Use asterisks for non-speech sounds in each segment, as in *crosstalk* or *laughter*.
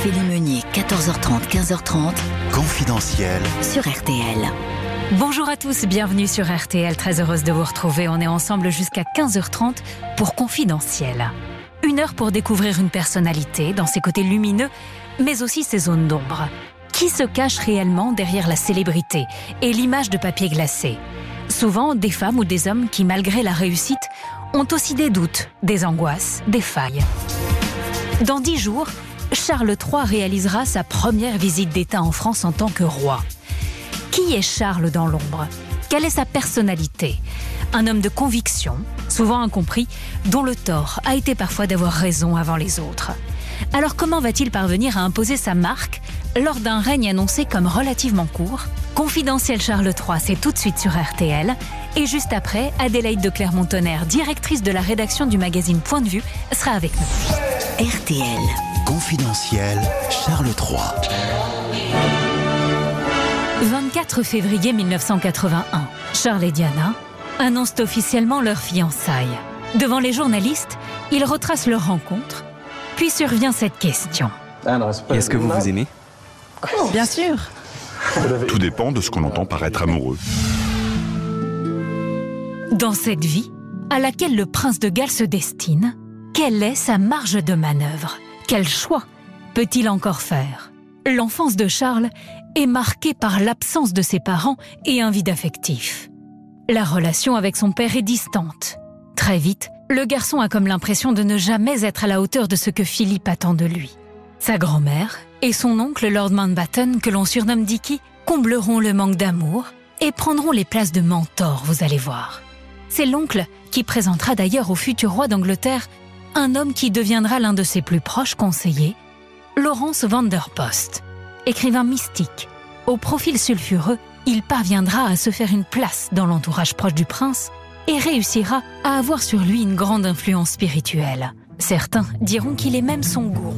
Ophélie Meunier, 14h30, 15h30. Confidentiel. Sur RTL. Bonjour à tous, bienvenue sur RTL. Très heureuse de vous retrouver. On est ensemble jusqu'à 15h30 pour Confidentiel. Une heure pour découvrir une personnalité dans ses côtés lumineux, mais aussi ses zones d'ombre. Qui se cache réellement derrière la célébrité et l'image de papier glacé? Souvent des femmes ou des hommes qui, malgré la réussite, ont aussi des doutes, des angoisses, des failles. Dans dix jours, Charles III réalisera sa première visite d'État en France en tant que roi. Qui est Charles dans l'ombre? Quelle est sa personnalité? Un homme de conviction, souvent incompris, dont le tort a été parfois d'avoir raison avant les autres. Alors comment va-t-il parvenir à imposer sa marque lors d'un règne annoncé comme relativement court? Confidentiel Charles III, c'est tout de suite sur RTL. Et juste après, Adélaïde de Clermont-Tonnerre, directrice de la rédaction du magazine Point de vue, sera avec nous. RTL. Confidentiel. Charles III. 24 février 1981, Charles et Diana annoncent officiellement leur fiançailles. Devant les journalistes, ils retracent leur rencontre, puis survient cette question. Est-ce que vous vous aimez? Bien sûr. Tout dépend de ce qu'on entend par être amoureux. Dans cette vie, à laquelle le prince de Galles se destine, quelle est sa marge de manœuvre? Quel choix peut-il encore faire? L'enfance de Charles est marquée par l'absence de ses parents et un vide affectif. La relation avec son père est distante. Très vite, le garçon a comme l'impression de ne jamais être à la hauteur de ce que Philippe attend de lui. Sa grand-mère et son oncle Lord Mountbatten, que l'on surnomme Dicky, combleront le manque d'amour et prendront les places de mentor, vous allez voir. C'est l'oncle qui présentera d'ailleurs au futur roi d'Angleterre un homme qui deviendra l'un de ses plus proches conseillers, Laurence Vanderpost. Écrivain mystique, au profil sulfureux, il parviendra à se faire une place dans l'entourage proche du prince et réussira à avoir sur lui une grande influence spirituelle. Certains diront qu'il est même son gourou.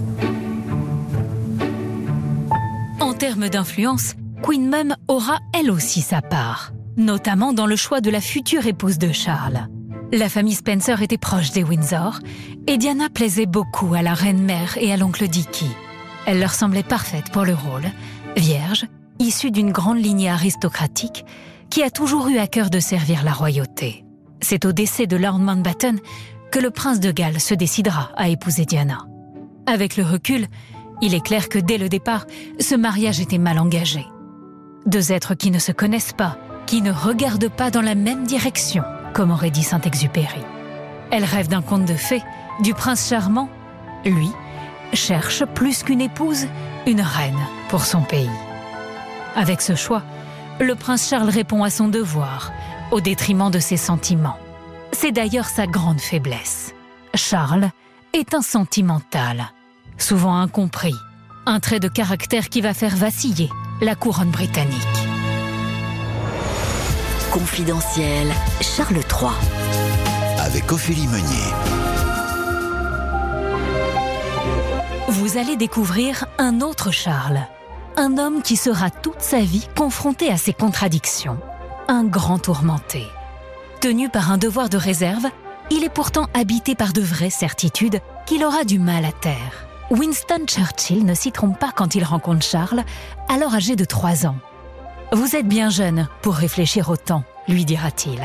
En termes d'influence, Queen Mum aura elle aussi sa part, notamment dans le choix de la future épouse de Charles. La famille Spencer était proche des Windsor et Diana plaisait beaucoup à la reine-mère et à l'oncle Dicky. Elle leur semblait parfaite pour le rôle, vierge, issue d'une grande lignée aristocratique qui a toujours eu à cœur de servir la royauté. C'est au décès de Lord Mountbatten que le prince de Galles se décidera à épouser Diana. Avec le recul, il est clair que dès le départ, ce mariage était mal engagé. Deux êtres qui ne se connaissent pas, qui ne regardent pas dans la même direction, comme aurait dit Saint-Exupéry. Elle rêve d'un conte de fées, du prince charmant. Lui cherche plus qu'une épouse, une reine pour son pays. Avec ce choix, le prince Charles répond à son devoir, au détriment de ses sentiments. C'est d'ailleurs sa grande faiblesse. Charles est un sentimental, souvent incompris, un trait de caractère qui va faire vaciller la couronne britannique. Confidentiel. Charles III. Avec Ophélie Meunier. Vous allez découvrir un autre Charles. Un homme qui sera toute sa vie confronté à ses contradictions. Un grand tourmenté. Tenu par un devoir de réserve, il est pourtant habité par de vraies certitudes qu'il aura du mal à taire. Winston Churchill ne s'y trompe pas quand il rencontre Charles, alors âgé de 3 ans. Vous êtes bien jeune pour réfléchir autant, lui dira-t-il.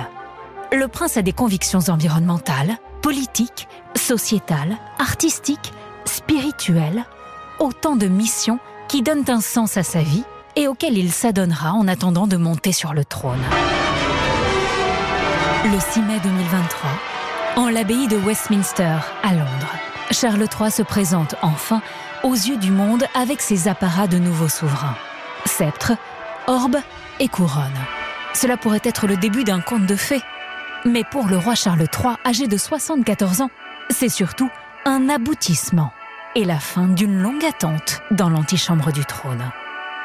Le prince a des convictions environnementales, politiques, sociétales, artistiques, spirituelles, autant de missions qui donnent un sens à sa vie et auxquelles il s'adonnera en attendant de monter sur le trône. Le 6 mai 2023, en l'abbaye de Westminster, à Londres, Charles III se présente enfin aux yeux du monde avec ses apparats de nouveau souverain. Sceptre, orbe et couronne. Cela pourrait être le début d'un conte de fées. Mais pour le roi Charles III, âgé de 74 ans, c'est surtout un aboutissement et la fin d'une longue attente dans l'antichambre du trône.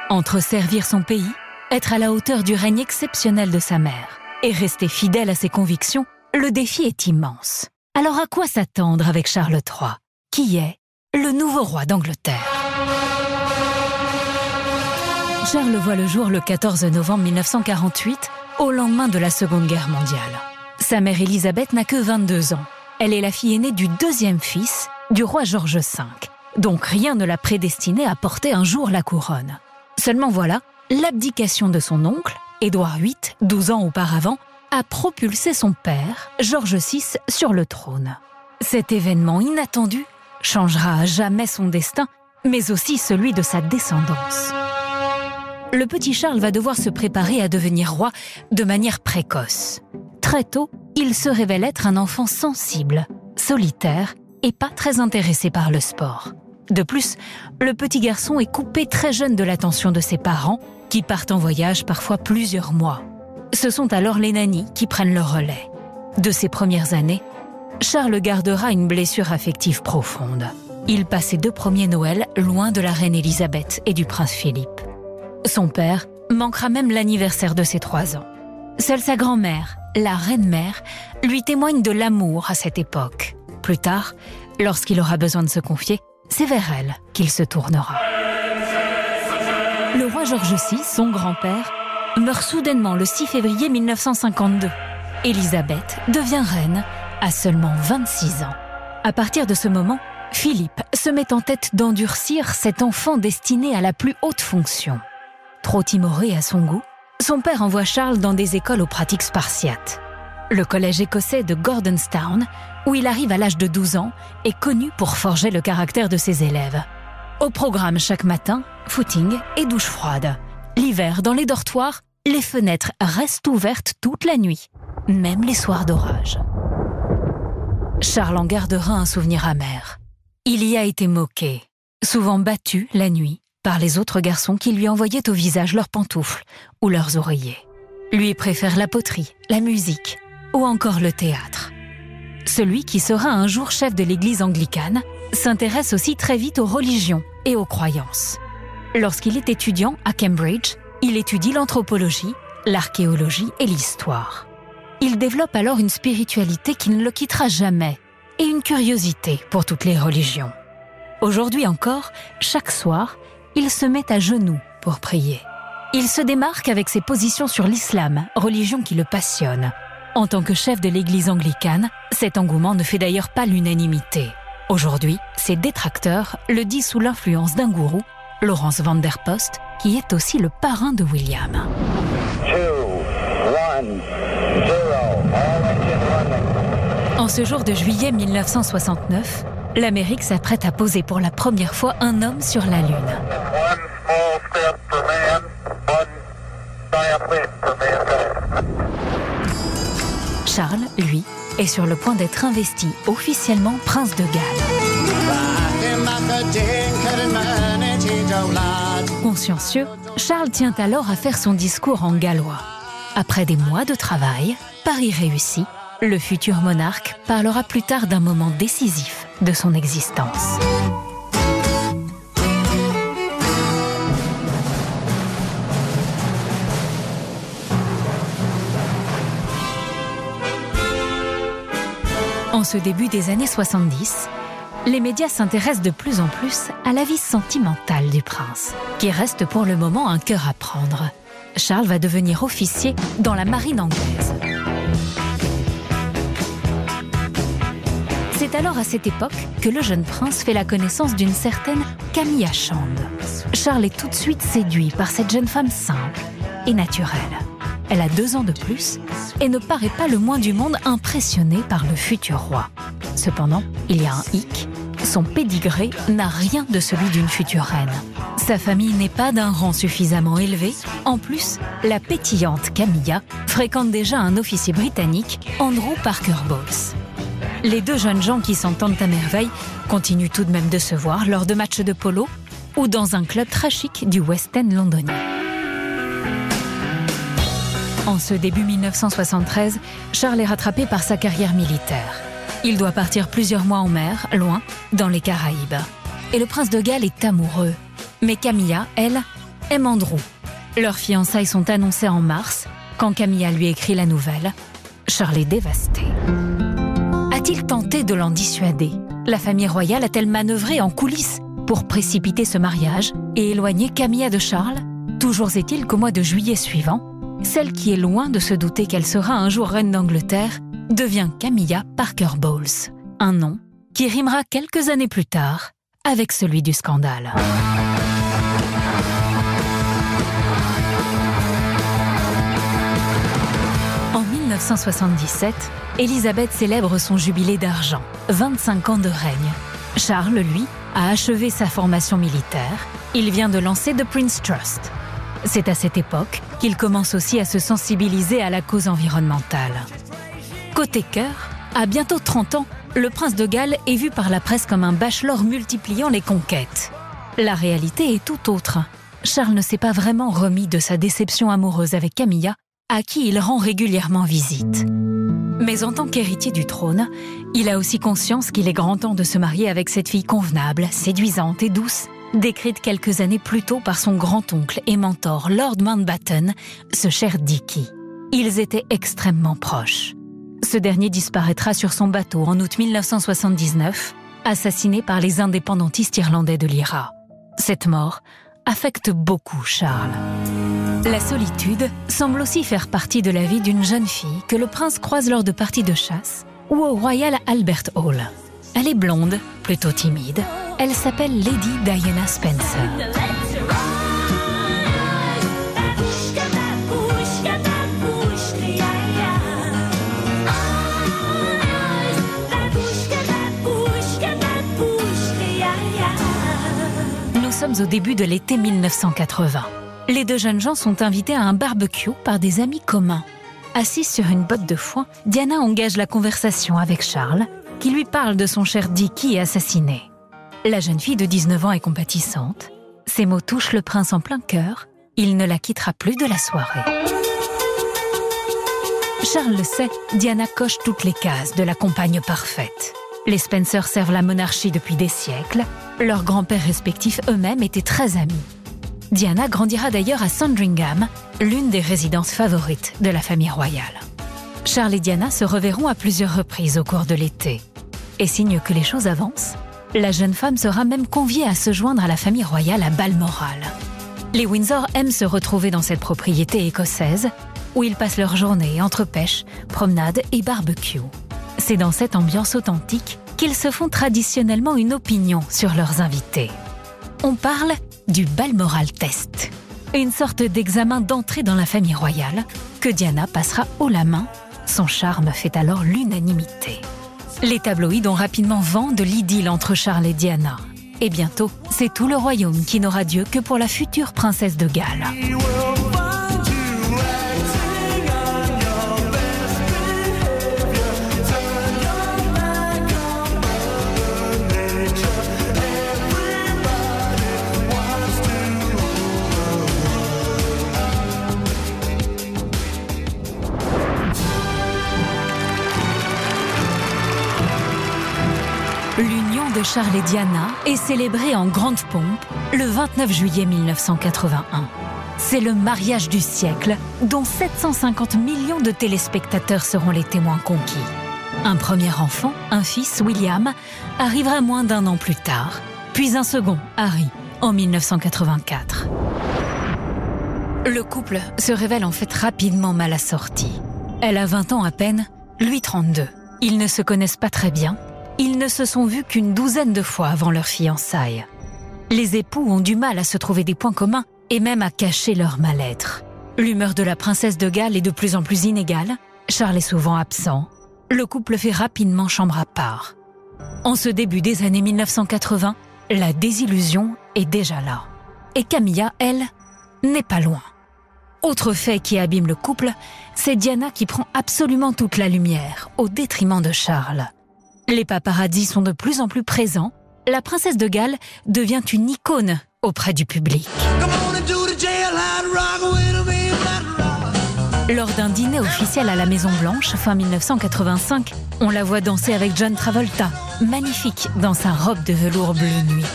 Entre servir son pays, être à la hauteur du règne exceptionnel de sa mère et rester fidèle à ses convictions, le défi est immense. Alors à quoi s'attendre avec Charles III, qui est le nouveau roi d'Angleterre? Charles voit le jour le 14 novembre 1948, au lendemain de la Seconde Guerre mondiale. Sa mère Élisabeth n'a que 22 ans. Elle est la fille aînée du deuxième fils du roi George V. donc rien ne l'a prédestinée à porter un jour la couronne. Seulement voilà, l'abdication de son oncle, Édouard VIII, 12 ans auparavant, a propulsé son père, George VI, sur le trône. Cet événement inattendu changera à jamais son destin, mais aussi celui de sa descendance. Le petit Charles va devoir se préparer à devenir roi de manière précoce. Très tôt, il se révèle être un enfant sensible, solitaire et pas très intéressé par le sport. De plus, le petit garçon est coupé très jeune de l'attention de ses parents, qui partent en voyage parfois plusieurs mois. Ce sont alors les nannies qui prennent le relais. De ses premières années, Charles gardera une blessure affective profonde. Il passe ses deux premiers Noëls loin de la reine Élisabeth et du prince Philippe. Son père manquera même l'anniversaire de ses trois ans. Seule sa grand-mère, la reine-mère, lui témoigne de l'amour à cette époque. Plus tard, lorsqu'il aura besoin de se confier, c'est vers elle qu'il se tournera. Le roi George VI, son grand-père, meurt soudainement le 6 février 1952. Élisabeth devient reine à seulement 26 ans. À partir de ce moment, Philippe se met en tête d'endurcir cet enfant destiné à la plus haute fonction. Trop timoré à son goût, son père envoie Charles dans des écoles aux pratiques spartiates. Le collège écossais de Gordonstown, où il arrive à l'âge de 12 ans, est connu pour forger le caractère de ses élèves. Au programme chaque matin, footing et douche froide. L'hiver, dans les dortoirs, les fenêtres restent ouvertes toute la nuit, même les soirs d'orage. Charles en gardera un souvenir amer. Il y a été moqué, souvent battu la nuit, par les autres garçons qui lui envoyaient au visage leurs pantoufles ou leurs oreillers. Lui préfère la poterie, la musique ou encore le théâtre. Celui qui sera un jour chef de l'église anglicane s'intéresse aussi très vite aux religions et aux croyances. Lorsqu'il est étudiant à Cambridge, il étudie l'anthropologie, l'archéologie et l'histoire. Il développe alors une spiritualité qui ne le quittera jamais et une curiosité pour toutes les religions. Aujourd'hui encore, chaque soir, il se met à genoux pour prier. Il se démarque avec ses positions sur l'islam, religion qui le passionne. En tant que chef de l'église anglicane, cet engouement ne fait d'ailleurs pas l'unanimité. Aujourd'hui, ses détracteurs le disent sous l'influence d'un gourou, Laurence van der Post, qui est aussi le parrain de William. En ce jour de juillet 1969, l'Amérique s'apprête à poser pour la première fois un homme sur la Lune. Charles, lui, est sur le point d'être investi officiellement prince de Galles. Consciencieux, Charles tient alors à faire son discours en gallois. Après des mois de travail, Paris réussi, le futur monarque parlera plus tard d'un moment décisif de son existence. En ce début des années 70, les médias s'intéressent de plus en plus à la vie sentimentale du prince, qui reste pour le moment un cœur à prendre. Charles va devenir officier dans la marine anglaise. C'est alors à cette époque que le jeune prince fait la connaissance d'une certaine Camilla Chand. Charles est tout de suite séduit par cette jeune femme simple et naturelle. Elle a deux ans de plus et ne paraît pas le moins du monde impressionné par le futur roi. Cependant, il y a un hic. Son pédigré n'a rien de celui d'une future reine. Sa famille n'est pas d'un rang suffisamment élevé. En plus, la pétillante Camilla fréquente déjà un officier britannique, Andrew Parker Bowles. Les deux jeunes gens qui s'entendent à merveille continuent tout de même de se voir lors de matchs de polo ou dans un club très chic du West End londonien. En ce début 1973, Charles est rattrapé par sa carrière militaire. Il doit partir plusieurs mois en mer, loin, dans les Caraïbes. Et le prince de Galles est amoureux. Mais Camilla, elle, aime Andrew. Leurs fiançailles sont annoncées en mars. Quand Camilla lui écrit la nouvelle, Charles est dévasté. A-t-il tenté de l'en dissuader? La famille royale a-t-elle manœuvré en coulisses pour précipiter ce mariage et éloigner Camilla de Charles? Toujours est-il qu'au mois de juillet suivant, celle qui est loin de se douter qu'elle sera un jour reine d'Angleterre devient Camilla Parker Bowles, un nom qui rimera quelques années plus tard avec celui du scandale. 1977, Elisabeth célèbre son jubilé d'argent, 25 ans de règne. Charles, lui, a achevé sa formation militaire. Il vient de lancer The Prince Trust. C'est à cette époque qu'il commence aussi à se sensibiliser à la cause environnementale. Côté cœur, à bientôt 30 ans, le prince de Galles est vu par la presse comme un bachelor multipliant les conquêtes. La réalité est tout autre. Charles ne s'est pas vraiment remis de sa déception amoureuse avec Camilla, à qui il rend régulièrement visite. Mais en tant qu'héritier du trône, il a aussi conscience qu'il est grand temps de se marier avec cette fille convenable, séduisante et douce, décrite quelques années plus tôt par son grand-oncle et mentor Lord Mountbatten, ce cher Dicky. Ils étaient extrêmement proches. Ce dernier disparaîtra sur son bateau en août 1979, assassiné par les indépendantistes irlandais de l'IRA. Cette mort affecte beaucoup Charles. La solitude semble aussi faire partie de la vie d'une jeune fille que le prince croise lors de parties de chasse ou au Royal Albert Hall. Elle est blonde, plutôt timide. Elle s'appelle Lady Diana Spencer. Au début de l'été 1980. Les deux jeunes gens sont invités à un barbecue par des amis communs. Assise sur une botte de foin, Diana engage la conversation avec Charles, qui lui parle de son cher Dicky assassiné. La jeune fille de 19 ans est compatissante. Ces mots touchent le prince en plein cœur. Il ne la quittera plus de la soirée. Charles le sait, Diana coche toutes les cases de la compagne parfaite. Les Spencer servent la monarchie depuis des siècles. Leurs grands-pères respectifs eux-mêmes étaient très amis. Diana grandira d'ailleurs à Sandringham, l'une des résidences favorites de la famille royale. Charles et Diana se reverront à plusieurs reprises au cours de l'été. Et signe que les choses avancent, la jeune femme sera même conviée à se joindre à la famille royale à Balmoral. Les Windsor aiment se retrouver dans cette propriété écossaise où ils passent leur journée entre pêche, promenade et barbecue. C'est dans cette ambiance authentique qu'ils se font traditionnellement une opinion sur leurs invités. On parle du Balmoral Test, une sorte d'examen d'entrée dans la famille royale que Diana passera haut la main. Son charme fait alors l'unanimité. Les tabloïds ont rapidement vent de l'idylle entre Charles et Diana. Et bientôt, c'est tout le royaume qui n'aura Dieu que pour la future princesse de Galles. De Charles et Diana est célébrée en grande pompe le 29 juillet 1981. C'est le mariage du siècle dont 750 millions de téléspectateurs seront les témoins conquis. Un premier enfant, un fils, William, arrivera moins d'un an plus tard, puis un second, Harry, en 1984. Le couple se révèle en fait rapidement mal assorti. Elle a 20 ans à peine, lui 32. Ils ne se connaissent pas très bien, ils ne se sont vus qu'une douzaine de fois avant leur fiançailles. Les époux ont du mal à se trouver des points communs et même à cacher leur mal-être. L'humeur de la princesse de Galles est de plus en plus inégale, Charles est souvent absent, le couple fait rapidement chambre à part. En ce début des années 1980, la désillusion est déjà là. Et Camilla, elle, n'est pas loin. Autre fait qui abîme le couple, c'est Diana qui prend absolument toute la lumière, au détriment de Charles. Les paparazzis sont de plus en plus présents. La princesse de Galles devient une icône auprès du public. Lors d'un dîner officiel à la Maison Blanche, fin 1985, on la voit danser avec John Travolta, magnifique dans sa robe de velours bleu nuit.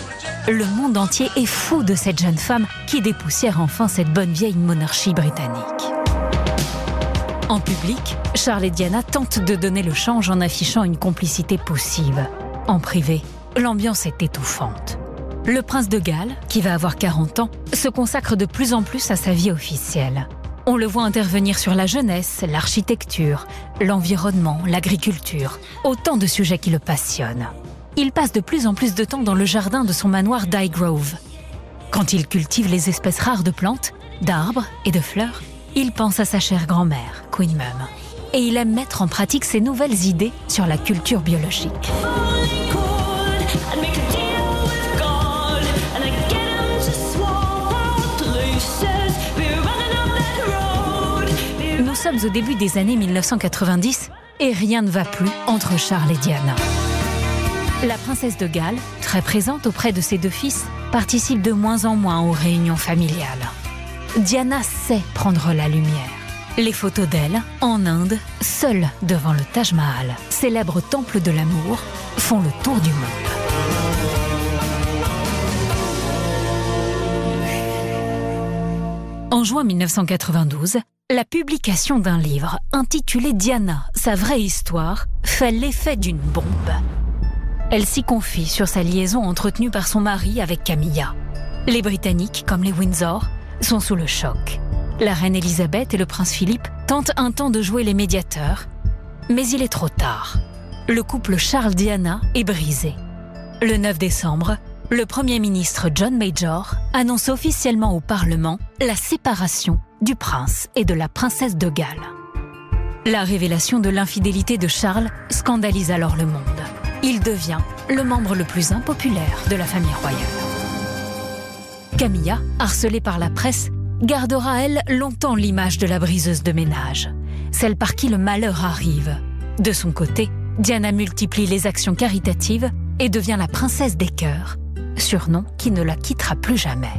Le monde entier est fou de cette jeune femme qui dépoussière enfin cette bonne vieille monarchie britannique. En public, Charles et Diana tentent de donner le change en affichant une complicité poussive. En privé, l'ambiance est étouffante. Le prince de Galles, qui va avoir 40 ans, se consacre de plus en plus à sa vie officielle. On le voit intervenir sur la jeunesse, l'architecture, l'environnement, l'agriculture, autant de sujets qui le passionnent. il passe de plus en plus de temps dans le jardin de son manoir d'Highgrove. Quand il cultive les espèces rares de plantes, d'arbres et de fleurs, il pense à sa chère grand-mère, Queen Mum. Et il aime mettre en pratique ses nouvelles idées sur la culture biologique. Nous sommes au début des années 1990 et rien ne va plus entre Charles et Diana. La princesse de Galles, très présente auprès de ses deux fils, participe de moins en moins aux réunions familiales. Diana sait prendre la lumière. Les photos d'elle, en Inde, seule devant le Taj Mahal, célèbre temple de l'amour, font le tour du monde. En juin 1992, la publication d'un livre intitulé Diana, sa vraie histoire, fait l'effet d'une bombe. Elle s'y confie sur sa liaison entretenue par son mari avec Camilla. Les Britanniques, comme les Windsor, sont sous le choc. La reine Elisabeth et le prince Philippe tentent un temps de jouer les médiateurs, mais il est trop tard. Le couple Charles-Diana est brisé. Le 9 décembre, le Premier ministre John Major annonce officiellement au Parlement la séparation du prince et de la princesse de Galles. La révélation de l'infidélité de Charles scandalise alors le monde. Il devient le membre le plus impopulaire de la famille royale. Camilla, harcelée par la presse, gardera elle longtemps l'image de la briseuse de ménage, celle par qui le malheur arrive. De son côté, Diana multiplie les actions caritatives et devient la princesse des cœurs, surnom qui ne la quittera plus jamais.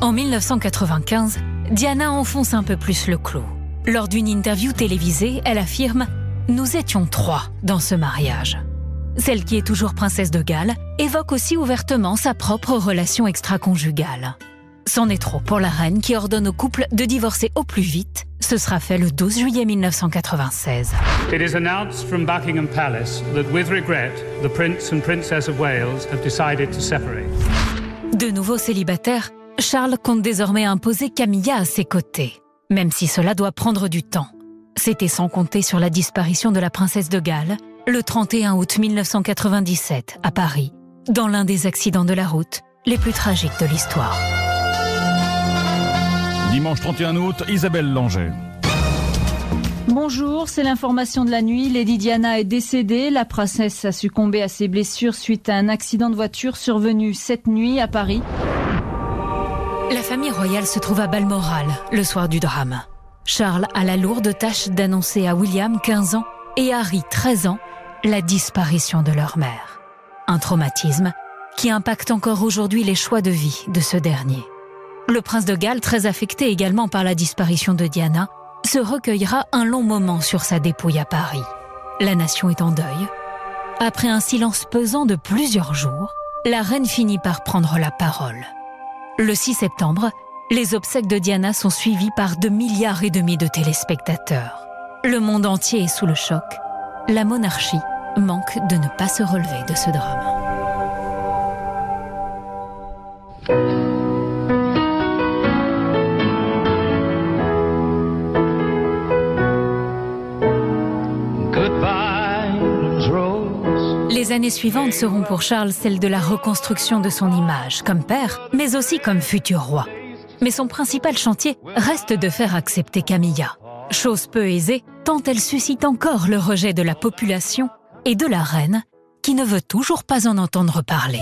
En 1995, Diana enfonce un peu plus le clou. Lors d'une interview télévisée, elle affirme ⁇ Nous étions trois dans ce mariage ⁇ Celle qui est toujours princesse de Galles évoque aussi ouvertement sa propre relation extra-conjugale. C'en est trop pour la reine qui ordonne au couple de divorcer au plus vite. Ce sera fait le 12 juillet 1996. It is announced from Buckingham Palace that with regret, the Prince and Princess of Wales have decided to separate. De nouveau célibataire, Charles compte désormais imposer Camilla à ses côtés, même si cela doit prendre du temps. C'était sans compter sur la disparition de la princesse de Galles le 31 août 1997 à Paris, dans l'un des accidents de la route les plus tragiques de l'histoire. Dimanche 31 août, Isabelle Langer. Bonjour, c'est l'information de la nuit. Lady Diana est décédée. La princesse a succombé à ses blessures suite à un accident de voiture survenu cette nuit à Paris. La famille royale se trouve à Balmoral le soir du drame. Charles a la lourde tâche d'annoncer à William, 15 ans, et Harry, 13 ans, la disparition de leur mère. Un traumatisme qui impacte encore aujourd'hui les choix de vie de ce dernier. Le prince de Galles, très affecté également par la disparition de Diana, se recueillera un long moment sur sa dépouille à Paris. La nation est en deuil. Après un silence pesant de plusieurs jours, la reine finit par prendre la parole. Le 6 septembre, les obsèques de Diana sont suivies par 2 milliards et demi de téléspectateurs. Le monde entier est sous le choc. La monarchie manque de ne pas se relever de ce drame. Les années suivantes seront pour Charles celles de la reconstruction de son image comme père, mais aussi comme futur roi. Mais son principal chantier reste de faire accepter Camilla. Chose peu aisée, tant elle suscite encore le rejet de la population et de la reine, qui ne veut toujours pas en entendre parler.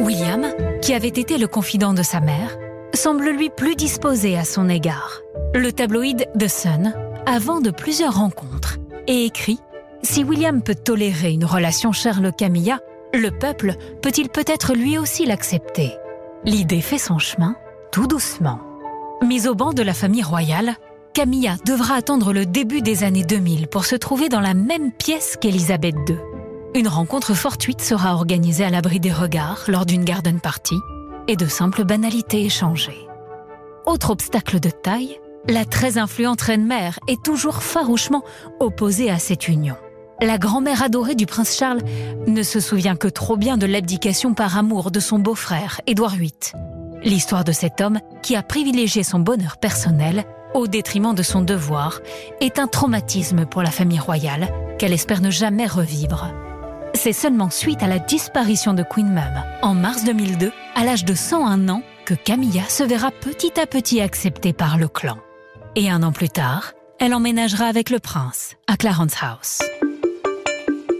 William, qui avait été le confident de sa mère, semble lui plus disposé à son égard. Le tabloïd The Sun a vent de plusieurs rencontres et écrit Si William peut tolérer une relation Charles-Camilla, le peuple peut-il peut-être lui aussi l'accepter? L'idée fait son chemin, tout doucement. Mise au banc de la famille royale, Camilla devra attendre le début des années 2000 pour se trouver dans la même pièce qu'Elisabeth II. Une rencontre fortuite sera organisée à l'abri des regards lors d'une garden party et de simples banalités échangées. Autre obstacle de taille, la très influente reine-mère est toujours farouchement opposée à cette union. La grand-mère adorée du prince Charles ne se souvient que trop bien de l'abdication par amour de son beau-frère, Édouard VIII. L'histoire de cet homme qui a privilégié son bonheur personnel au détriment de son devoir, est un traumatisme pour la famille royale qu'elle espère ne jamais revivre. C'est seulement suite à la disparition de Queen Mum, en mars 2002, à l'âge de 101 ans, que Camilla se verra petit à petit acceptée par le clan. Et un an plus tard, elle emménagera avec le prince à Clarence House.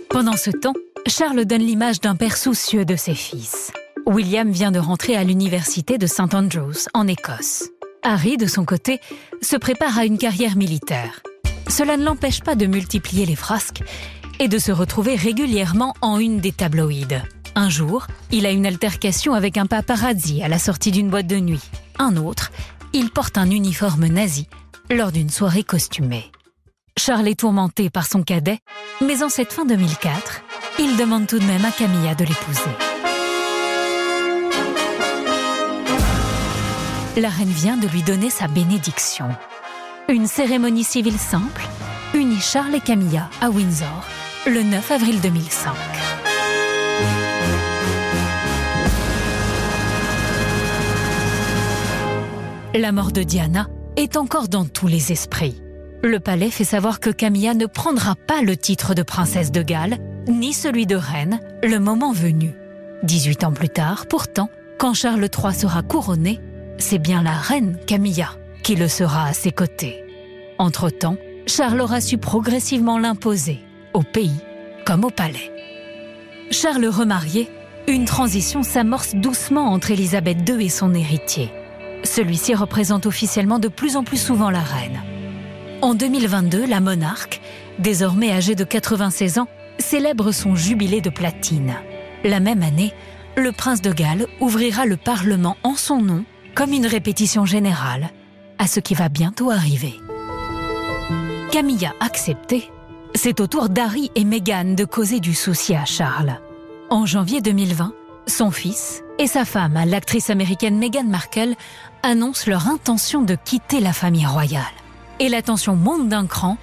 Pendant ce temps, Charles donne l'image d'un père soucieux de ses fils. William vient de rentrer à l'université de St Andrews, en Écosse. Harry, de son côté, se prépare à une carrière militaire. Cela ne l'empêche pas de multiplier les frasques et de se retrouver régulièrement en une des tabloïdes. Un jour, il a une altercation avec un paparazzi à la sortie d'une boîte de nuit. Un autre, il porte un uniforme nazi lors d'une soirée costumée. Charles est tourmenté par son cadet, mais en cette fin 2004, il demande tout de même à Camilla de l'épouser. La reine vient de lui donner sa bénédiction. Une cérémonie civile simple unit Charles et Camilla à Windsor le 9 avril 2005. La mort de Diana est encore dans tous les esprits. Le palais fait savoir que Camilla ne prendra pas le titre de princesse de Galles, ni celui de reine, le moment venu. 18 ans plus tard, pourtant, quand Charles III sera couronné, c'est bien la reine Camilla qui le sera à ses côtés. Entre-temps, Charles aura su progressivement l'imposer, au pays comme au palais. Charles remarié, une transition s'amorce doucement entre Élisabeth II et son héritier. Celui-ci représente officiellement de plus en plus souvent la reine. En 2022, la monarque, désormais âgée de 96 ans, célèbre son jubilé de platine. La même année, le prince de Galles ouvrira le Parlement en son nom comme une répétition générale à ce qui va bientôt arriver. Camilla accepté, c'est au tour d'Harry et Meghan de causer du souci à Charles. En janvier 2020, son fils et sa femme, l'actrice américaine Meghan Markle, annoncent leur intention de quitter la famille royale. Et la tension monte d'un cran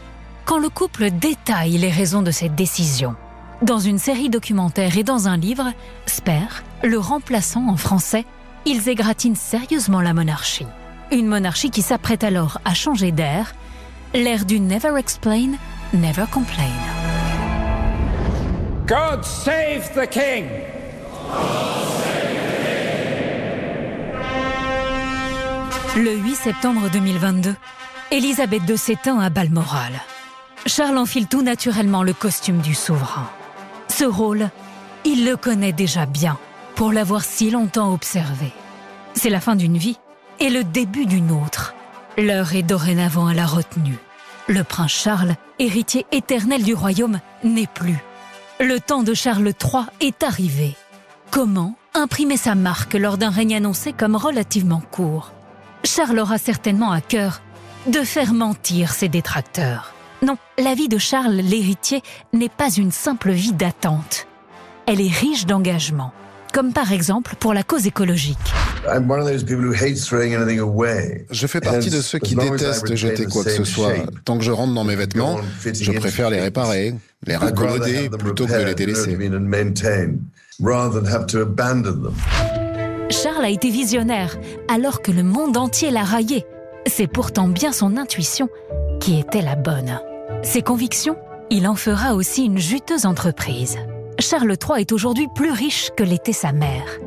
quand le couple détaille les raisons de cette décision. Dans une série documentaire et dans un livre, Spare, le remplaçant en français, ils égratignent sérieusement la monarchie. Une monarchie qui s'apprête alors à changer d'air, l'air du Never Explain, Never Complain. God save the King! Le 8 septembre 2022, Elisabeth II s'éteint à Balmoral. Charles enfile tout naturellement le costume du souverain. Ce rôle, il le connaît déjà bien pour l'avoir si longtemps observé. C'est la fin d'une vie et le début d'une autre. L'heure est dorénavant à la retenue. Le prince Charles, héritier éternel du royaume, n'est plus. Le temps de Charles III est arrivé. Comment imprimer sa marque lors d'un règne annoncé comme relativement court? Charles aura certainement à cœur de faire mentir ses détracteurs. Non, la vie de Charles l'héritier n'est pas une simple vie d'attente. Elle est riche d'engagement, comme par exemple pour la cause écologique. Je fais partie de ceux qui détestent jeter quoi que ce soit. Tant que je rentre dans mes vêtements, je préfère les réparer, les raccommoder plutôt que de les délaisser. Charles a été visionnaire alors que le monde entier l'a raillé. C'est pourtant bien son intuition qui était la bonne. Ses convictions, il en fera aussi une juteuse entreprise. Charles III est aujourd'hui plus riche que l'était sa mère.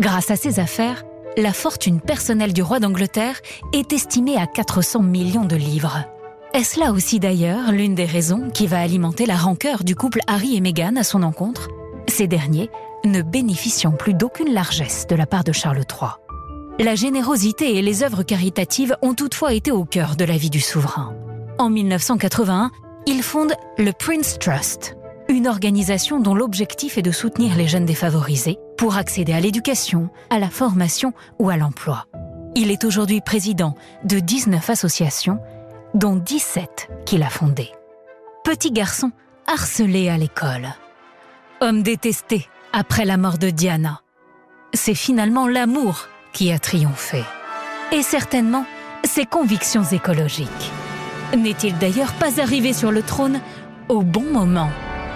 Grâce à ses affaires, la fortune personnelle du roi d'Angleterre est estimée à 400 millions de livres. Est-ce là aussi d'ailleurs l'une des raisons qui va alimenter la rancœur du couple Harry et Meghan à son encontre? Ces derniers ne bénéficient plus d'aucune largesse de la part de Charles III. La générosité et les œuvres caritatives ont toutefois été au cœur de la vie du souverain. En 1981, il fonde le Prince Trust, une organisation dont l'objectif est de soutenir les jeunes défavorisés pour accéder à l'éducation, à la formation ou à l'emploi. Il est aujourd'hui président de 19 associations, dont 17 qu'il a fondées. Petit garçon harcelé à l'école. Homme détesté après la mort de Diana. C'est finalement l'amour qui a triomphé. Et certainement ses convictions écologiques. N'est-il d'ailleurs pas arrivé sur le trône au bon moment?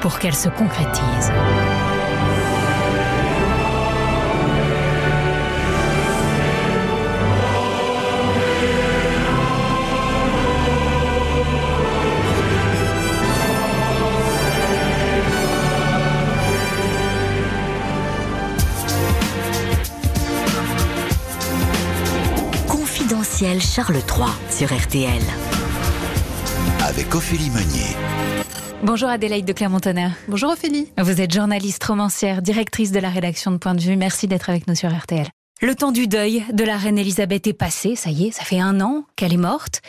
pour qu'elle se concrétise. Confidentiel Charles III sur RTL. Avec Ophélie Meunier. Bonjour Adélaïde de Clermont-Tonnerre. Bonjour Ophélie. Vous êtes journaliste romancière, directrice de la rédaction de Point de vue. Merci d'être avec nous sur RTL. Le temps du deuil de la reine Elisabeth est passé, ça y est, ça fait un an qu'elle est morte.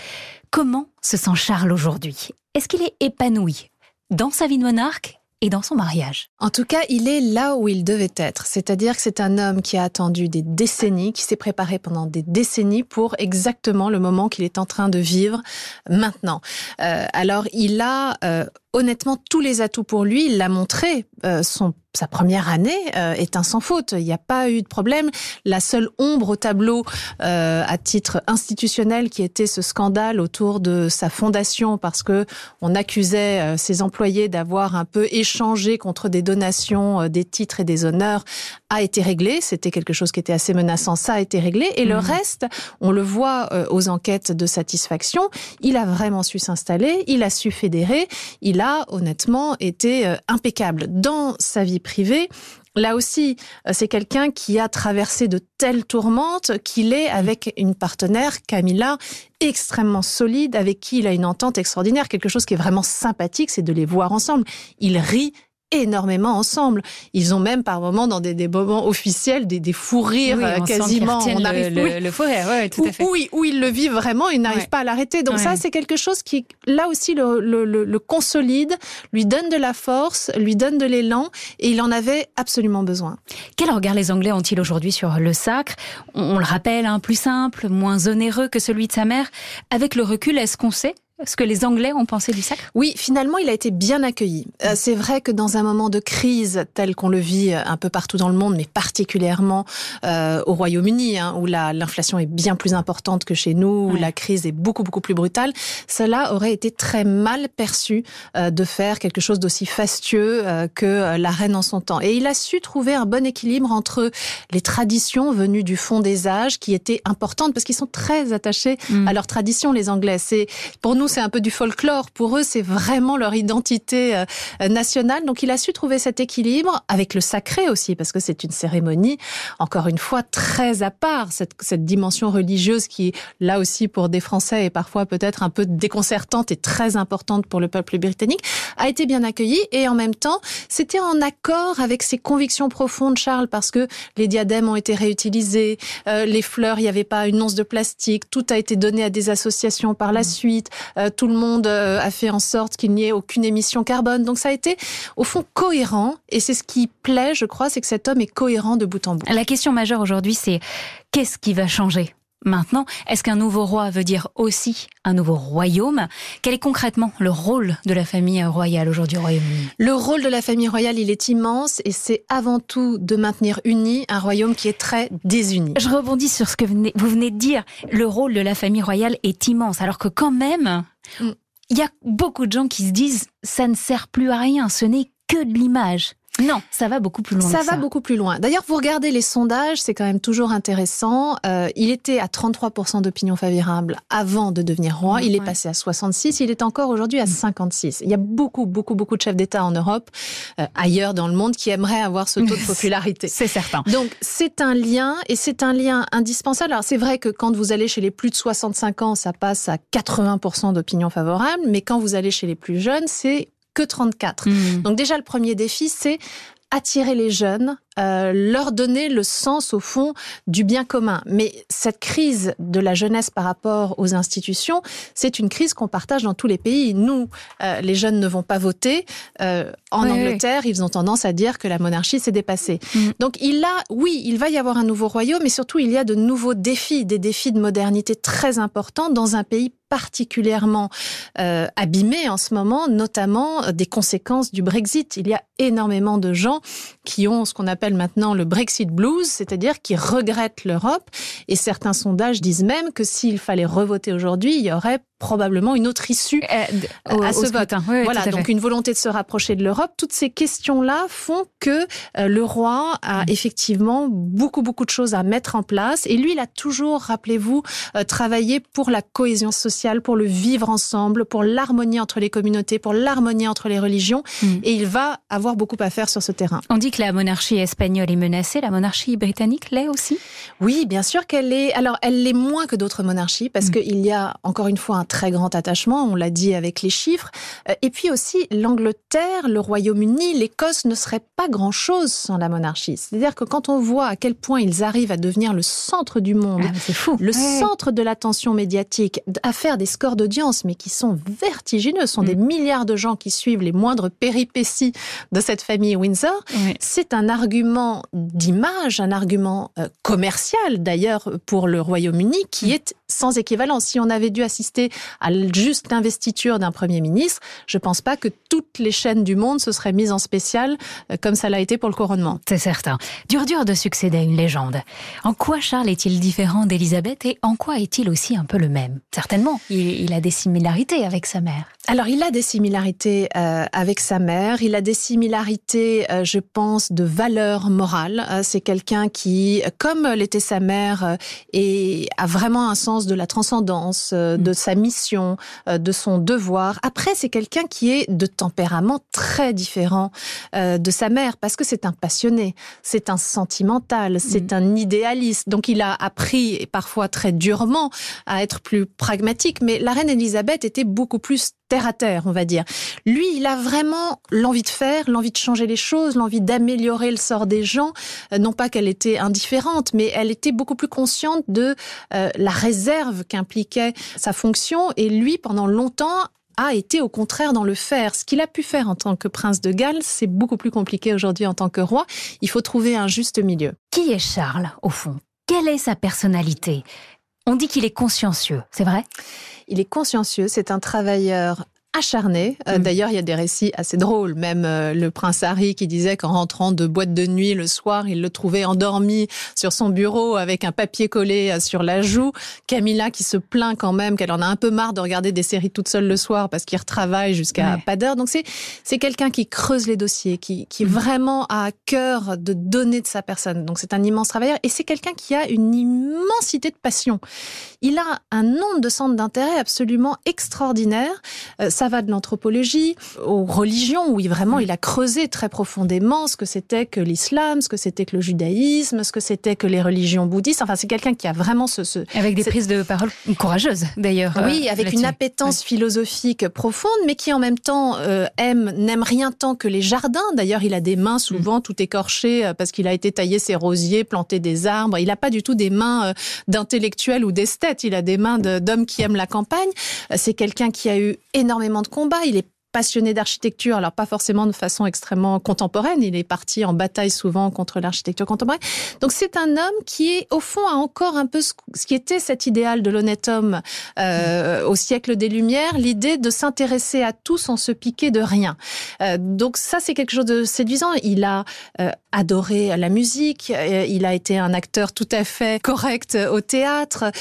Comment se sent Charles aujourd'hui? Est-ce qu'il est épanoui dans sa vie de monarque et dans son mariage? En tout cas, il est là où il devait être. C'est-à-dire que c'est un homme qui a attendu des décennies, qui s'est préparé pendant des décennies pour exactement le moment qu'il est en train de vivre maintenant. Euh, alors, il a euh, honnêtement tous les atouts pour lui. Il l'a montré. Euh, son sa première année euh, est un sans faute. Il n'y a pas eu de problème. La seule ombre au tableau euh, à titre institutionnel qui était ce scandale autour de sa fondation parce que on accusait ses employés d'avoir un peu échangé contre des donations, des titres et des honneurs a été réglé. C'était quelque chose qui était assez menaçant. Ça a été réglé. Et le mmh. reste, on le voit aux enquêtes de satisfaction. Il a vraiment su s'installer. Il a su fédérer. Il a honnêtement été impeccable dans sa vie privé. Là aussi, euh, c'est quelqu'un qui a traversé de telles tourmentes qu'il est avec une partenaire, Camilla, extrêmement solide, avec qui il a une entente extraordinaire. Quelque chose qui est vraiment sympathique, c'est de les voir ensemble. Il rit énormément ensemble. Ils ont même par moments dans des, des moments officiels des, des fous rires euh, quasiment. On arrive le, le, fou rire, ouais, tout à fait. Où, où, ils le vivent vraiment, ils n'arrivent pas à l'arrêter. Donc ça, c'est quelque chose qui là aussi le, le, le, consolide, lui donne de la force, lui donne de l'élan, et il en avait absolument besoin. Quel regard les Anglais ont-ils aujourd'hui sur le sacre? On, le rappelle, hein, plus simple, moins onéreux que celui de sa mère. Avec le recul, est-ce qu'on sait? Ce que les Anglais ont pensé du sacre? Oui, finalement, il a été bien accueilli. Euh, c'est vrai que dans un moment de crise tel qu'on le vit euh, un peu partout dans le monde, mais particulièrement euh, au Royaume-Uni, hein, où l'inflation est bien plus importante que chez nous, où la crise est beaucoup beaucoup plus brutale, cela aurait été très mal perçu de faire quelque chose d'aussi fastueux que la reine en son temps. Et il a su trouver un bon équilibre entre les traditions venues du fond des âges, qui étaient importantes parce qu'ils sont très attachés mm. à leurs traditions, les Anglais. C'est pour nous c'est un peu du folklore. Pour eux, c'est vraiment leur identité euh, nationale. Donc, il a su trouver cet équilibre avec le sacré aussi, parce que c'est une cérémonie, encore une fois, très à part, cette, cette dimension religieuse qui, là aussi, pour des Français, est parfois peut-être un peu déconcertante et très importante pour le peuple britannique, a été bien accueilli. Et en même temps, c'était en accord avec ses convictions profondes, Charles, parce que les diadèmes ont été réutilisés, euh, les fleurs, il n'y avait pas une once de plastique, tout a été donné à des associations par la mmh. suite. Euh, tout le monde euh, a fait en sorte qu'il n'y ait aucune émission carbone. Donc ça a été au fond cohérent et c'est ce qui plaît, je crois, c'est que cet homme est cohérent de bout en bout. La question majeure aujourd'hui, c'est qu'est-ce qui va changer? Maintenant, est-ce qu'un nouveau roi veut dire aussi un nouveau royaume? Quel est concrètement le rôle de la famille royale aujourd'hui au Royaume-Uni? Le rôle de la famille royale, il est immense et c'est avant tout de maintenir uni un royaume qui est très désuni. Je rebondis sur ce que vous venez de dire. Le rôle de la famille royale est immense, alors que quand même, mm. il y a beaucoup de gens qui se disent ça ne sert plus à rien, ce n'est que de l'image. Non, ça va beaucoup plus loin. Ça va beaucoup plus loin. D'ailleurs, vous regardez les sondages, c'est quand même toujours intéressant. Euh, il était à 33% d'opinion favorable avant de devenir roi. Il est passé à 66. Il est encore aujourd'hui à 56. Il y a beaucoup, beaucoup, beaucoup de chefs d'État en Europe, euh, ailleurs dans le monde, qui aimeraient avoir ce taux de *laughs* popularité. c'est certain. Donc, c'est un lien et c'est un lien indispensable. Alors, c'est vrai que quand vous allez chez les plus de 65 ans, ça passe à 80% d'opinion favorable, mais quand vous allez chez les plus jeunes, c'est que 34. Mmh. Donc déjà, le premier défi, c'est attirer les jeunes euh, leur donner le sens au fond du bien commun. Mais cette crise de la jeunesse par rapport aux institutions, c'est une crise qu'on partage dans tous les pays. Nous, euh, les jeunes ne vont pas voter. Euh, en Angleterre, ils ont tendance à dire que la monarchie s'est dépassée. Mm. Donc il a, oui, il va y avoir un nouveau royaume, mais surtout il y a de nouveaux défis, des défis de modernité très importants dans un pays particulièrement euh, abîmé en ce moment, notamment des conséquences du Brexit. Il y a énormément de gens qui ont ce qu'on appelle maintenant le Brexit blues, c'est-à-dire qui regrettent l'Europe. Et certains sondages disent même que s'il fallait revoter aujourd'hui, il y aurait probablement une autre issue euh, à ce vote. voilà, donc une volonté de se rapprocher de l'Europe. Toutes ces questions-là font que euh, le roi a mm. effectivement beaucoup beaucoup de choses à mettre en place. Et lui, il a toujours, rappelez-vous, euh, travaillé pour la cohésion sociale, pour le vivre ensemble, pour l'harmonie entre les communautés, pour l'harmonie entre les religions. Mm. Et il va avoir beaucoup à faire sur ce terrain. On dit que la monarchie espagnole est menacée. La monarchie britannique l'est aussi? Oui, bien sûr qu'elle est. Alors, elle l'est moins que d'autres monarchies parce mm. qu'il y a encore une fois un très grand attachement, on l'a dit avec les chiffres. Euh, et puis aussi, l'Angleterre, le Royaume-Uni, l'Écosse ne seraient pas grand-chose sans la monarchie. C'est-à-dire que quand on voit à quel point ils arrivent à devenir le centre du monde, ah, fou. le centre de l'attention médiatique, à faire des scores d'audience, mais qui sont vertigineux, ce sont des mm. milliards de gens qui suivent les moindres péripéties de cette famille Windsor, c'est un argument d'image, un argument euh, commercial d'ailleurs pour le Royaume-Uni qui mm. est sans équivalent. Si on avait dû assister à juste l'investiture d'un Premier ministre, je ne pense pas que toutes les chaînes du monde se seraient mises en spécial euh, comme ça l'a été pour le couronnement. C'est certain. Dur dur de succéder à une légende. En quoi Charles est-il différent d'Élisabeth et en quoi est-il aussi un peu le même? Certainement, il, a des similarités avec sa mère. Alors il a des similarités euh, avec sa mère, il a des similarités, euh, je pense, de valeur morale. C'est quelqu'un qui, comme l'était sa mère, et a vraiment un sens de la transcendance, mm. de sa mission, euh, de son devoir. Après, c'est quelqu'un qui est de tempérament très différent euh, de sa mère, parce que c'est un passionné, c'est un sentimental, c'est mm. un idéaliste. Donc il a appris, parfois très durement, à être plus pragmatique. Mais la reine Elisabeth était beaucoup plus terre à terre, on va dire. Lui, il a vraiment l'envie de faire, l'envie de changer les choses, l'envie d'améliorer le sort des gens. Euh, non pas qu'elle était indifférente, mais elle était beaucoup plus consciente de la réserve qu'impliquait sa fonction. Et lui, pendant longtemps, a été au contraire dans le faire. Ce qu'il a pu faire en tant que prince de Galles, c'est beaucoup plus compliqué aujourd'hui en tant que roi. Il faut trouver un juste milieu. Qui est Charles, au fond? Quelle est sa personnalité? On dit qu'il est consciencieux, c'est vrai? Il est consciencieux, c'est un travailleur acharné. Euh, mm. D'ailleurs, il y a des récits assez drôles. Même euh, le prince Harry qui disait qu'en rentrant de boîte de nuit le soir, il le trouvait endormi sur son bureau avec un papier collé euh, sur la joue. Camilla qui se plaint quand même qu'elle en a un peu marre de regarder des séries toute seule le soir parce qu'il retravaille jusqu'à pas d'heure. Donc c'est c'est quelqu'un qui creuse les dossiers, qui qui mm. vraiment a à cœur de donner de sa personne. Donc c'est un immense travailleur et c'est quelqu'un qui a une immensité de passion. Il a un nombre de centres d'intérêt absolument extraordinaire. ça va de l'anthropologie aux religions, où il, vraiment il a creusé très profondément ce que c'était que l'islam, ce que c'était que le judaïsme, ce que c'était que les religions bouddhistes. Enfin, c'est quelqu'un qui a vraiment ce... ce avec des prises de parole courageuses, d'ailleurs. Oui, euh, avec une appétence philosophique profonde, mais qui en même temps euh, aime, n'aime rien tant que les jardins. D'ailleurs, il a des mains souvent mm. tout écorchées euh, parce qu'il a été taillé ses rosiers, planté des arbres. Il n'a pas du tout des mains d'intellectuels ou d'esthètes. Il a des mains d'hommes qui aiment la campagne. C'est quelqu'un qui a eu énormément de combat. Il est passionné d'architecture, alors pas forcément de façon extrêmement contemporaine, il est parti en bataille souvent contre l'architecture contemporaine. Donc c'est un homme qui est au fond a encore un peu ce qui était cet idéal de l'honnête homme euh, au siècle des Lumières, l'idée de s'intéresser à tout sans se piquer de rien. Euh, donc ça c'est quelque chose de séduisant. Il a euh, adoré la musique, il a été un acteur tout à fait correct au théâtre,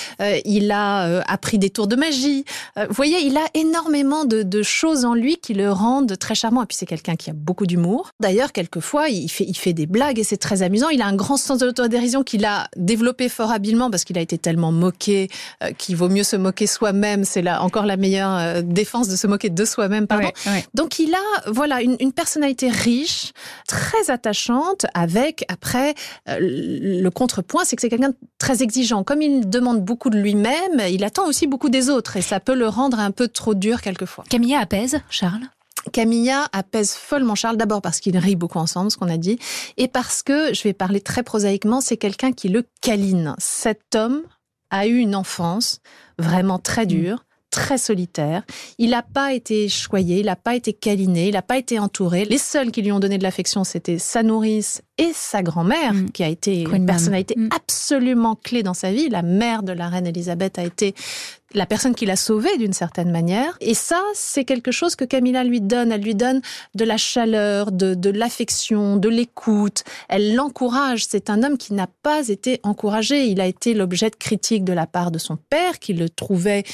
il a appris des tours de magie. vous voyez, il a énormément de, de choses en lui qui le rendent très charmant. Et puis c'est quelqu'un qui a beaucoup d'humour. D'ailleurs, quelquefois, il fait, il fait des blagues et c'est très amusant. Il a un grand sens de l'autodérision qu'il a développé fort habilement parce qu'il a été tellement moqué euh, qu'il vaut mieux se moquer soi-même. C'est là encore la meilleure euh, défense de se moquer de soi-même. Pardon. Donc il a voilà une, une, personnalité riche, très attachante, avec après euh, le contrepoint, c'est que c'est quelqu'un de très exigeant. Comme il demande beaucoup de lui-même, il attend aussi beaucoup des autres et ça peut le rendre un peu trop dur quelquefois. Camilla apaise, Charles? Camilla apaise follement Charles, d'abord parce qu'ils rient beaucoup ensemble, ce qu'on a dit, et parce que, je vais parler très prosaïquement, c'est quelqu'un qui le câline. Cet homme a eu une enfance vraiment très mm. dure, très solitaire. Il n'a pas été choyé, il n'a pas été câliné, il n'a pas été entouré. Les seuls qui lui ont donné de l'affection, c'était sa nourrice et sa grand-mère, mm. qui a été une personnalité mm. absolument clé dans sa vie. La mère de la reine Elisabeth a été la personne qui l'a sauvé d'une certaine manière. Et ça, c'est quelque chose que Camilla lui donne. Elle lui donne de la chaleur, de, de l'affection, de l'écoute. Elle l'encourage. C'est un homme qui n'a pas été encouragé. Il a été l'objet de critiques de la part de son père, qui le trouvait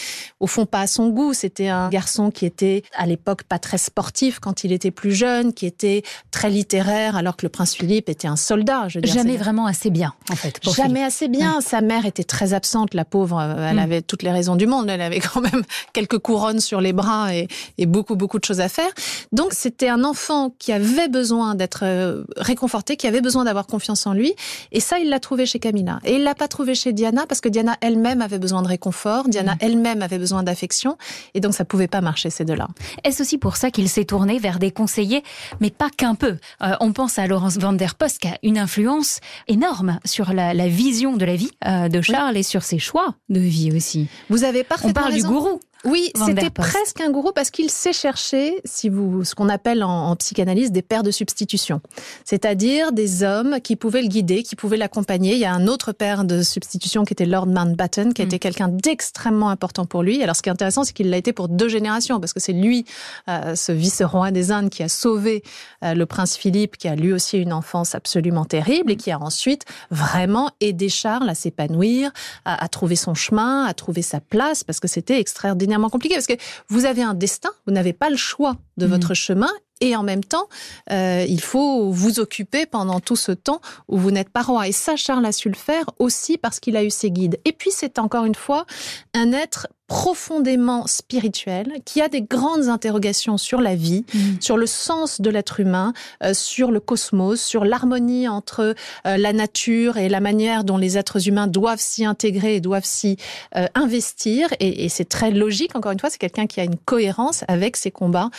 au fond pas à son goût. C'était un garçon qui était à l'époque pas très sportif quand il était plus jeune, qui était très littéraire, alors que le prince Philippe était un soldat. Je Jamais vraiment assez bien, en fait. Jamais assez bien. Sa mère était très absente, la pauvre. Elle mm. avait toutes les raisons du monde. Elle avait quand même *laughs* quelques couronnes sur les bras et, beaucoup, beaucoup de choses à faire. Donc, c'était un enfant qui avait besoin d'être euh, réconforté, qui avait besoin d'avoir confiance en lui. Et ça, il l'a trouvé chez Camilla. Et il l'a pas trouvé chez Diana parce que Diana elle-même avait besoin de réconfort. Diana mm. elle-même avait besoin d'affection. Et donc, ça pouvait pas marcher, ces deux-là. Est-ce aussi pour ça qu'il s'est tourné vers des conseillers, mais pas qu'un peu? Euh, On pense à Laurence van der Qui a une influence énorme sur la, vision de la vie euh, de Charles et sur ses choix de vie aussi. Vous avez parfaitement On parle du gourou. Oui, c'était presque un gourou parce qu'il sait chercher, si vous, ce qu'on appelle en, psychanalyse des pères de substitution. C'est-à-dire des hommes qui pouvaient le guider, qui pouvaient l'accompagner. Il y a un autre père de substitution qui était Lord Mountbatten, qui a été mm. quelqu'un d'extrêmement important pour lui. Alors, ce qui est intéressant, c'est qu'il l'a été pour deux générations parce que c'est lui, euh, ce vice-roi des Indes, qui a sauvé euh, le prince Philippe, qui a lui aussi une enfance absolument terrible et qui a ensuite vraiment aidé Charles à s'épanouir, à, à trouver son chemin, à trouver sa place parce que c'était extraordinaire compliqué parce que vous avez un destin, vous n'avez pas le choix de mm. votre chemin et en même temps, euh, il faut vous occuper pendant tout ce temps où vous n'êtes pas roi. Et ça, Charles a su le faire aussi parce qu'il a eu ses guides. Et puis, c'est encore une fois un être profondément spirituel, qui a des grandes interrogations sur la vie, mm. sur le sens de l'être humain, euh, sur le cosmos, sur l'harmonie entre euh, la nature et la manière dont les êtres humains doivent s'y intégrer et doivent s'y euh, investir. Et, et c'est très logique, encore une fois, c'est quelqu'un qui a une cohérence avec ses combats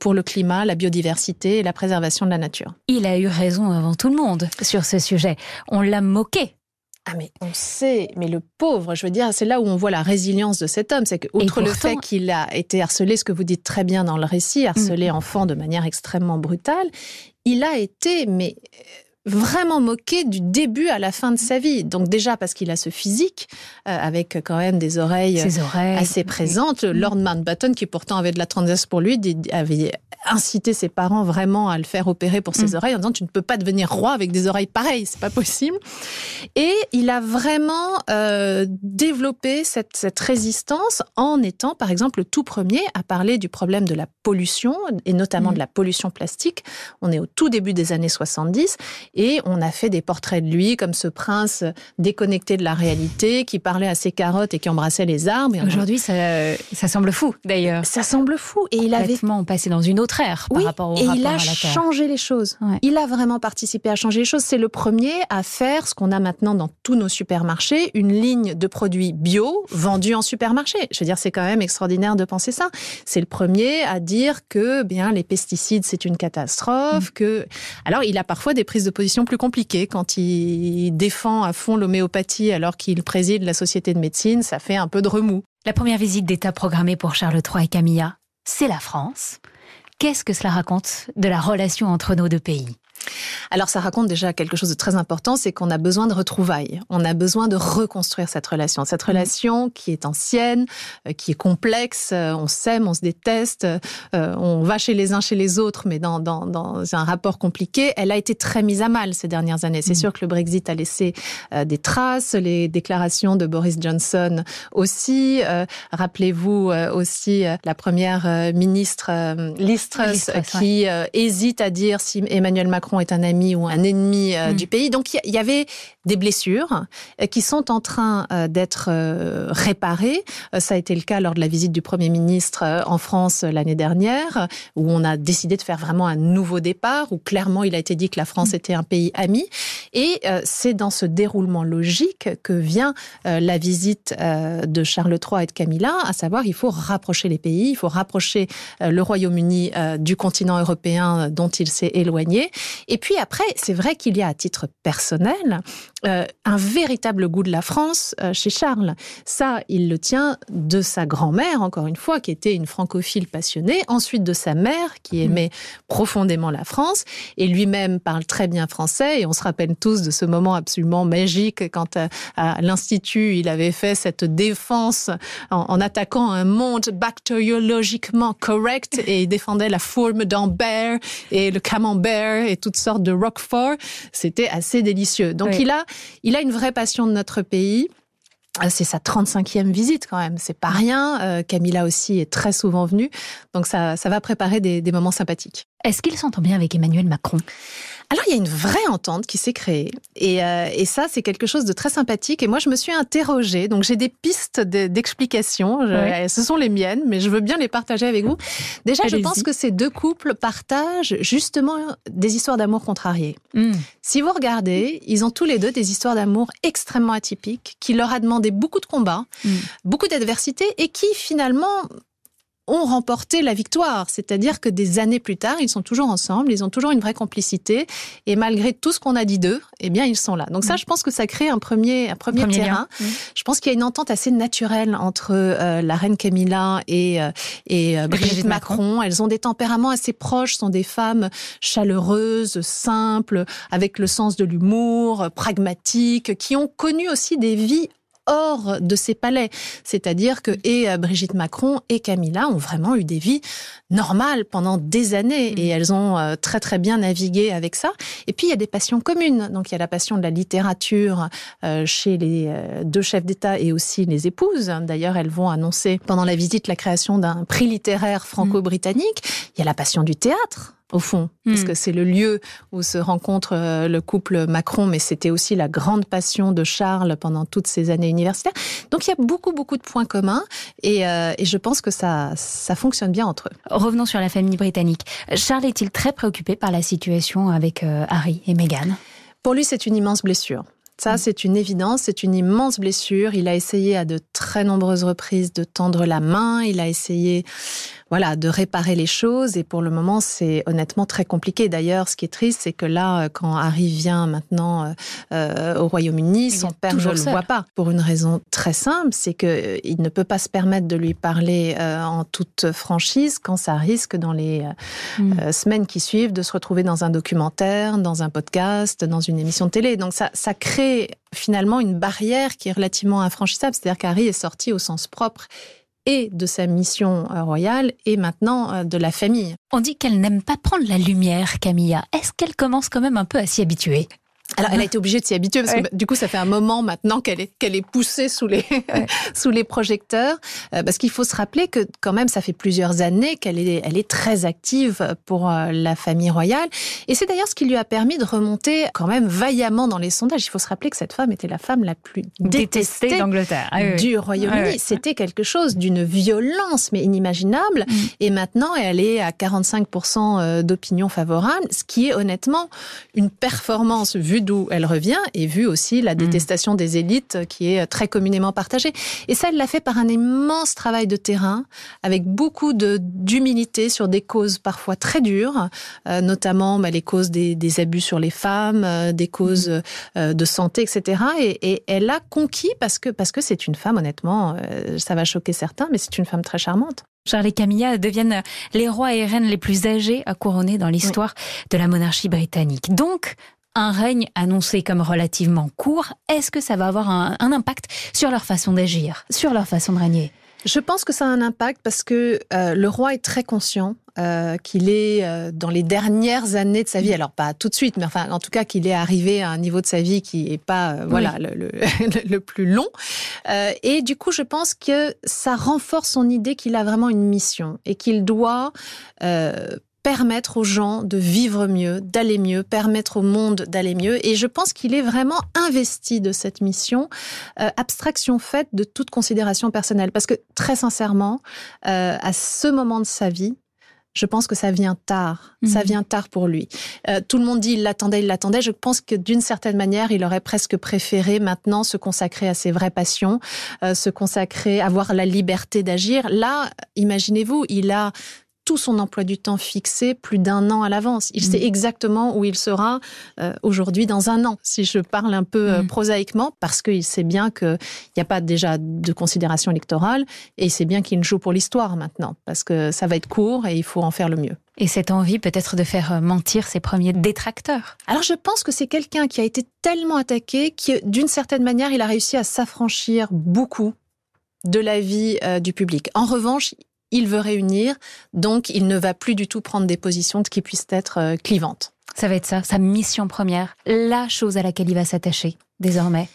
pour le climat, la biodiversité et la préservation de la nature. Il a eu raison avant tout le monde sur ce sujet. On l'a moqué ah mais on sait, mais le pauvre, je veux dire, c'est là où on voit la résilience de cet homme, c'est que outre le fait qu'il a été harcelé, ce que vous dites très bien dans le récit, harcelé mm. enfant de manière extrêmement brutale, il a été mais vraiment moqué du début à la fin de sa vie. Donc déjà parce qu'il a ce physique, euh, avec quand même des oreilles, assez présentes. Lord Mountbatten, qui pourtant avait de la tendresse pour lui, avait incité ses parents vraiment à le faire opérer pour ses mm. oreilles en disant tu ne peux pas devenir roi avec des oreilles pareilles, c'est pas possible. Et il a vraiment euh, développé cette, cette résistance en étant par exemple le tout premier à parler du problème de la pollution et notamment mm. de la pollution plastique. On est au tout début des années 70 et on a fait des portraits de lui comme ce prince déconnecté de la réalité, qui parlait à ses carottes et qui embrassait les arbres. Aujourd'hui, ça, ça, semble fou, d'ailleurs. Ça semble fou. Et il avait passé dans une autre ère par rapport au et il a changé les choses. Il a vraiment participé à changer les choses. C'est le premier à faire ce qu'on a maintenant dans tous nos supermarchés, une ligne de produits bio vendus en supermarché. Je veux dire, c'est quand même extraordinaire de penser ça. C'est le premier à dire que bien les pesticides c'est une catastrophe, mm. que alors il a parfois des prises de position plus compliquée quand il défend à fond l'homéopathie alors qu'il préside la société de médecine. Ça fait un peu de remous. La première visite d'État programmée pour Charles III et Camilla, c'est la France. Qu'est-ce que cela raconte de la relation entre nos deux pays? Alors ça raconte déjà quelque chose de très important, c'est qu'on a besoin de retrouvailles. On a besoin de reconstruire cette relation. Cette mmh. relation qui est ancienne, euh, qui est complexe, euh, on s'aime, on se déteste, euh, on va chez les uns, chez les autres, mais dans, dans, dans un rapport compliqué. Elle a été très mise à mal ces dernières années. C'est mmh. sûr que le Brexit a laissé des traces, les déclarations de Boris Johnson aussi. Rappelez-vous aussi la première ministre Liz Truss qui hésite à dire si Emmanuel Macron est un ami ou un ennemi euh, du mm. pays. Donc il y, avait des blessures euh, qui sont en train euh, d'être réparées. Ça a été le cas lors de la visite du Premier ministre en France l'année dernière, où on a décidé de faire vraiment un nouveau départ, où clairement il a été dit que la France mm. était un pays ami. Et c'est dans ce déroulement logique que vient la visite de Charles III et de Camilla, à savoir il faut rapprocher les pays, il faut rapprocher le Royaume-Uni du continent européen dont il s'est éloigné. Et puis après, c'est vrai qu'il y a à titre personnel euh, un véritable goût de la France euh, chez Charles. Ça, il le tient de sa grand-mère, encore une fois, qui était une francophile passionnée, ensuite de sa mère, qui mm. aimait profondément la France, et lui-même parle très bien français, et on se rappelle tous de ce moment absolument magique quand euh, à, l'Institut, il avait fait cette défense en, attaquant un monde bactériologiquement correct, et il défendait la forme d'Ambert et le camembert et toutes sortes de roquefort. C'était assez délicieux. Donc il a il a une vraie passion de notre pays. Euh, c'est sa 35e visite quand même, c'est pas rien. Euh, Camilla aussi est très souvent venue, donc ça, ça va préparer des, des moments sympathiques. Est-ce qu'il s'entend bien avec Emmanuel Macron? Alors il y a une vraie entente qui s'est créée et, euh, et ça c'est quelque chose de très sympathique et moi je me suis interrogée donc j'ai des pistes d'explication, ce sont les miennes mais je veux bien les partager avec vous. Déjà je pense que ces deux couples partagent justement des histoires d'amour contrariées. Hmm. Si vous regardez, ils ont tous les deux des histoires d'amour extrêmement atypiques qui leur a demandé beaucoup de combats, hmm. beaucoup d'adversité et qui finalement ont remporté la victoire. C'est-à-dire que des années plus tard, ils sont toujours ensemble, ils ont toujours une vraie complicité, et malgré tout ce qu'on a dit d'eux, eh bien, ils sont là. Donc ça, mm. je pense que ça crée un premier, un premier, terrain. Mm. Je pense qu'il y a une entente assez naturelle entre euh, la reine Camilla et, euh, et euh, Brigitte, Macron. Elles ont des tempéraments assez proches, sont des femmes chaleureuses, simples, avec le sens de l'humour, pragmatiques, qui ont connu aussi des vies hors de ces palais. C'est-à-dire que et euh, Brigitte Macron et Camilla ont vraiment eu des vies normales pendant des années et elles ont euh, très très bien navigué avec ça. Et puis il y a des passions communes. Donc il y a la passion de la littérature euh, chez les deux chefs d'État et aussi les épouses. D'ailleurs, elles vont annoncer pendant la visite la création d'un prix littéraire franco-britannique. Il y a la passion du théâtre au fond, parce hmm. que c'est le lieu où se rencontre euh, le couple Macron, mais c'était aussi la grande passion de Charles pendant toutes ces années universitaires. Donc il y a beaucoup, beaucoup de points communs, et, euh, je pense que ça, ça fonctionne bien entre eux. Revenons sur la famille britannique. Charles est-il très préoccupé par la situation avec euh, Harry et Meghan? Pour lui, c'est une immense blessure. Ça, hmm. c'est une évidence, c'est une immense blessure. Il a essayé à de très nombreuses reprises de tendre la main, il a essayé voilà, de réparer les choses. Et pour le moment, c'est honnêtement très compliqué. D'ailleurs, ce qui est triste, c'est que là, euh, quand Harry vient maintenant euh, euh, au Royaume-Uni, son père ne le voit pas. Pour une raison très simple, c'est que il ne peut pas se permettre de lui parler en toute franchise quand ça risque dans les mm. semaines qui suivent de se retrouver dans un documentaire, dans un podcast, dans une émission de télé. Donc ça, ça crée finalement une barrière qui est relativement infranchissable. C'est-à-dire qu'Harry est sorti au sens propre et de sa mission euh, royale et maintenant euh, de la famille. On dit qu'elle n'aime pas prendre la lumière, Camilla. Est-ce qu'elle commence quand même un peu à s'y habituer? Alors, elle a été obligée de s'y habituer parce que bah, du coup, ça fait un moment maintenant qu'elle est qu'elle est poussée sous les *laughs* sous les projecteurs. Euh, parce qu'il faut se rappeler que quand même, ça fait plusieurs années qu'elle est elle est très active pour euh, la famille royale. Et c'est d'ailleurs ce qui lui a permis de remonter quand même vaillamment dans les sondages. Il faut se rappeler que cette femme était la femme la plus détestée, d'Angleterre ah du Royaume-Uni. C'était quelque chose d'une violence mais inimaginable. Mm. Et maintenant, elle est à 45% euh, d'opinion favorable, ce qui est honnêtement une performance vue d'où elle revient et vu aussi la mm. détestation des élites qui est très communément partagée. Et ça, elle l'a fait par un immense travail de terrain, avec beaucoup d'humilité sur des causes parfois très dures, euh, notamment bah, les causes des, abus sur les femmes, euh, des causes euh, de santé, etc. Et, elle a conquis parce que parce que c'est une femme, honnêtement, ça va choquer certains, mais c'est une femme très charmante. Charles et Camilla deviennent les rois et reines les plus âgés à couronner dans l'histoire de la monarchie britannique. Donc, un règne annoncé comme relativement court, est-ce que ça va avoir un, impact sur leur façon d'agir, sur leur façon de régner? Je pense que ça a un impact parce que euh, le roi est très conscient euh, qu'il est euh, dans les dernières années de sa vie, alors pas tout de suite, mais enfin en tout cas qu'il est arrivé à un niveau de sa vie qui est pas voilà le, *laughs* le, plus long. et du coup, je pense que ça renforce son idée qu'il a vraiment une mission et qu'il doit permettre aux gens de vivre mieux, d'aller mieux, permettre au monde d'aller mieux. Et je pense qu'il est vraiment investi de cette mission, euh, abstraction faite de toute considération personnelle. Parce que très sincèrement, euh, à ce moment de sa vie, je pense que ça vient tard. Ça mhm. vient tard pour lui. Euh, tout le monde dit il l'attendait, il l'attendait. Je pense que d'une certaine manière, il aurait presque préféré maintenant se consacrer à ses vraies passions, se consacrer, avoir la liberté d'agir. Là, imaginez-vous, il a tout son emploi du temps fixé plus d'un an à l'avance. Il sait mm. exactement où il sera euh, aujourd'hui dans un an, si je parle un peu euh, mm. prosaïquement, parce qu'il sait bien qu'il n'y a pas déjà de considération électorale et il sait bien qu'il joue pour l'histoire maintenant, parce que ça va être court et il faut en faire le mieux. Et cette envie peut-être de faire euh, mentir ses premiers détracteurs. Alors je pense que c'est quelqu'un qui a été tellement attaqué que d'une certaine manière, il a réussi à s'affranchir beaucoup de la vie du public. En revanche, il veut réunir, donc il ne va plus du tout prendre des positions qui puissent être euh, clivantes. Ça va être ça, sa mission première, la chose à laquelle il va s'attacher désormais.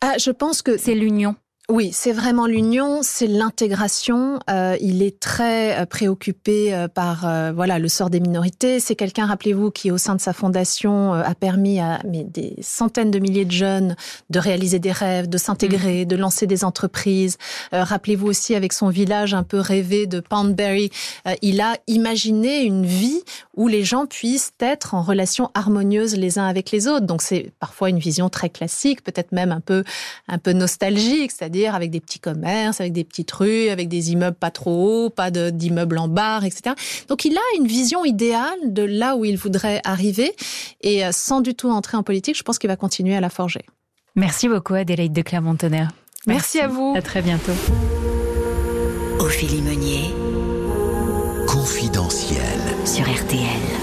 Ah, je pense que c'est l'union. Oui, c'est vraiment l'union, c'est l'intégration. Euh, il est très euh, préoccupé euh, par voilà le sort des minorités. C'est quelqu'un, rappelez-vous, qui au sein de sa fondation a permis à mais, des centaines de milliers de jeunes de réaliser des rêves, de s'intégrer, mm. de lancer des entreprises. rappelez-vous aussi avec son village un peu rêvé de Poundbury, il a imaginé une vie où les gens puissent être en relation harmonieuse les uns avec les autres. Donc c'est parfois une vision très classique, peut-être même un peu un peu nostalgique, c'est-à-dire avec des petits commerces, avec des petites rues, avec des immeubles pas trop hauts, pas d'immeubles en barre, etc. Donc il a une vision idéale de là où il voudrait arriver et euh, sans du tout entrer en politique, je pense qu'il va continuer à la forger. Merci beaucoup Adélaïde de Clermont-Tonnerre. Merci. à vous. À très bientôt. Ophélie Meunier. Confidentiel. Sur RTL.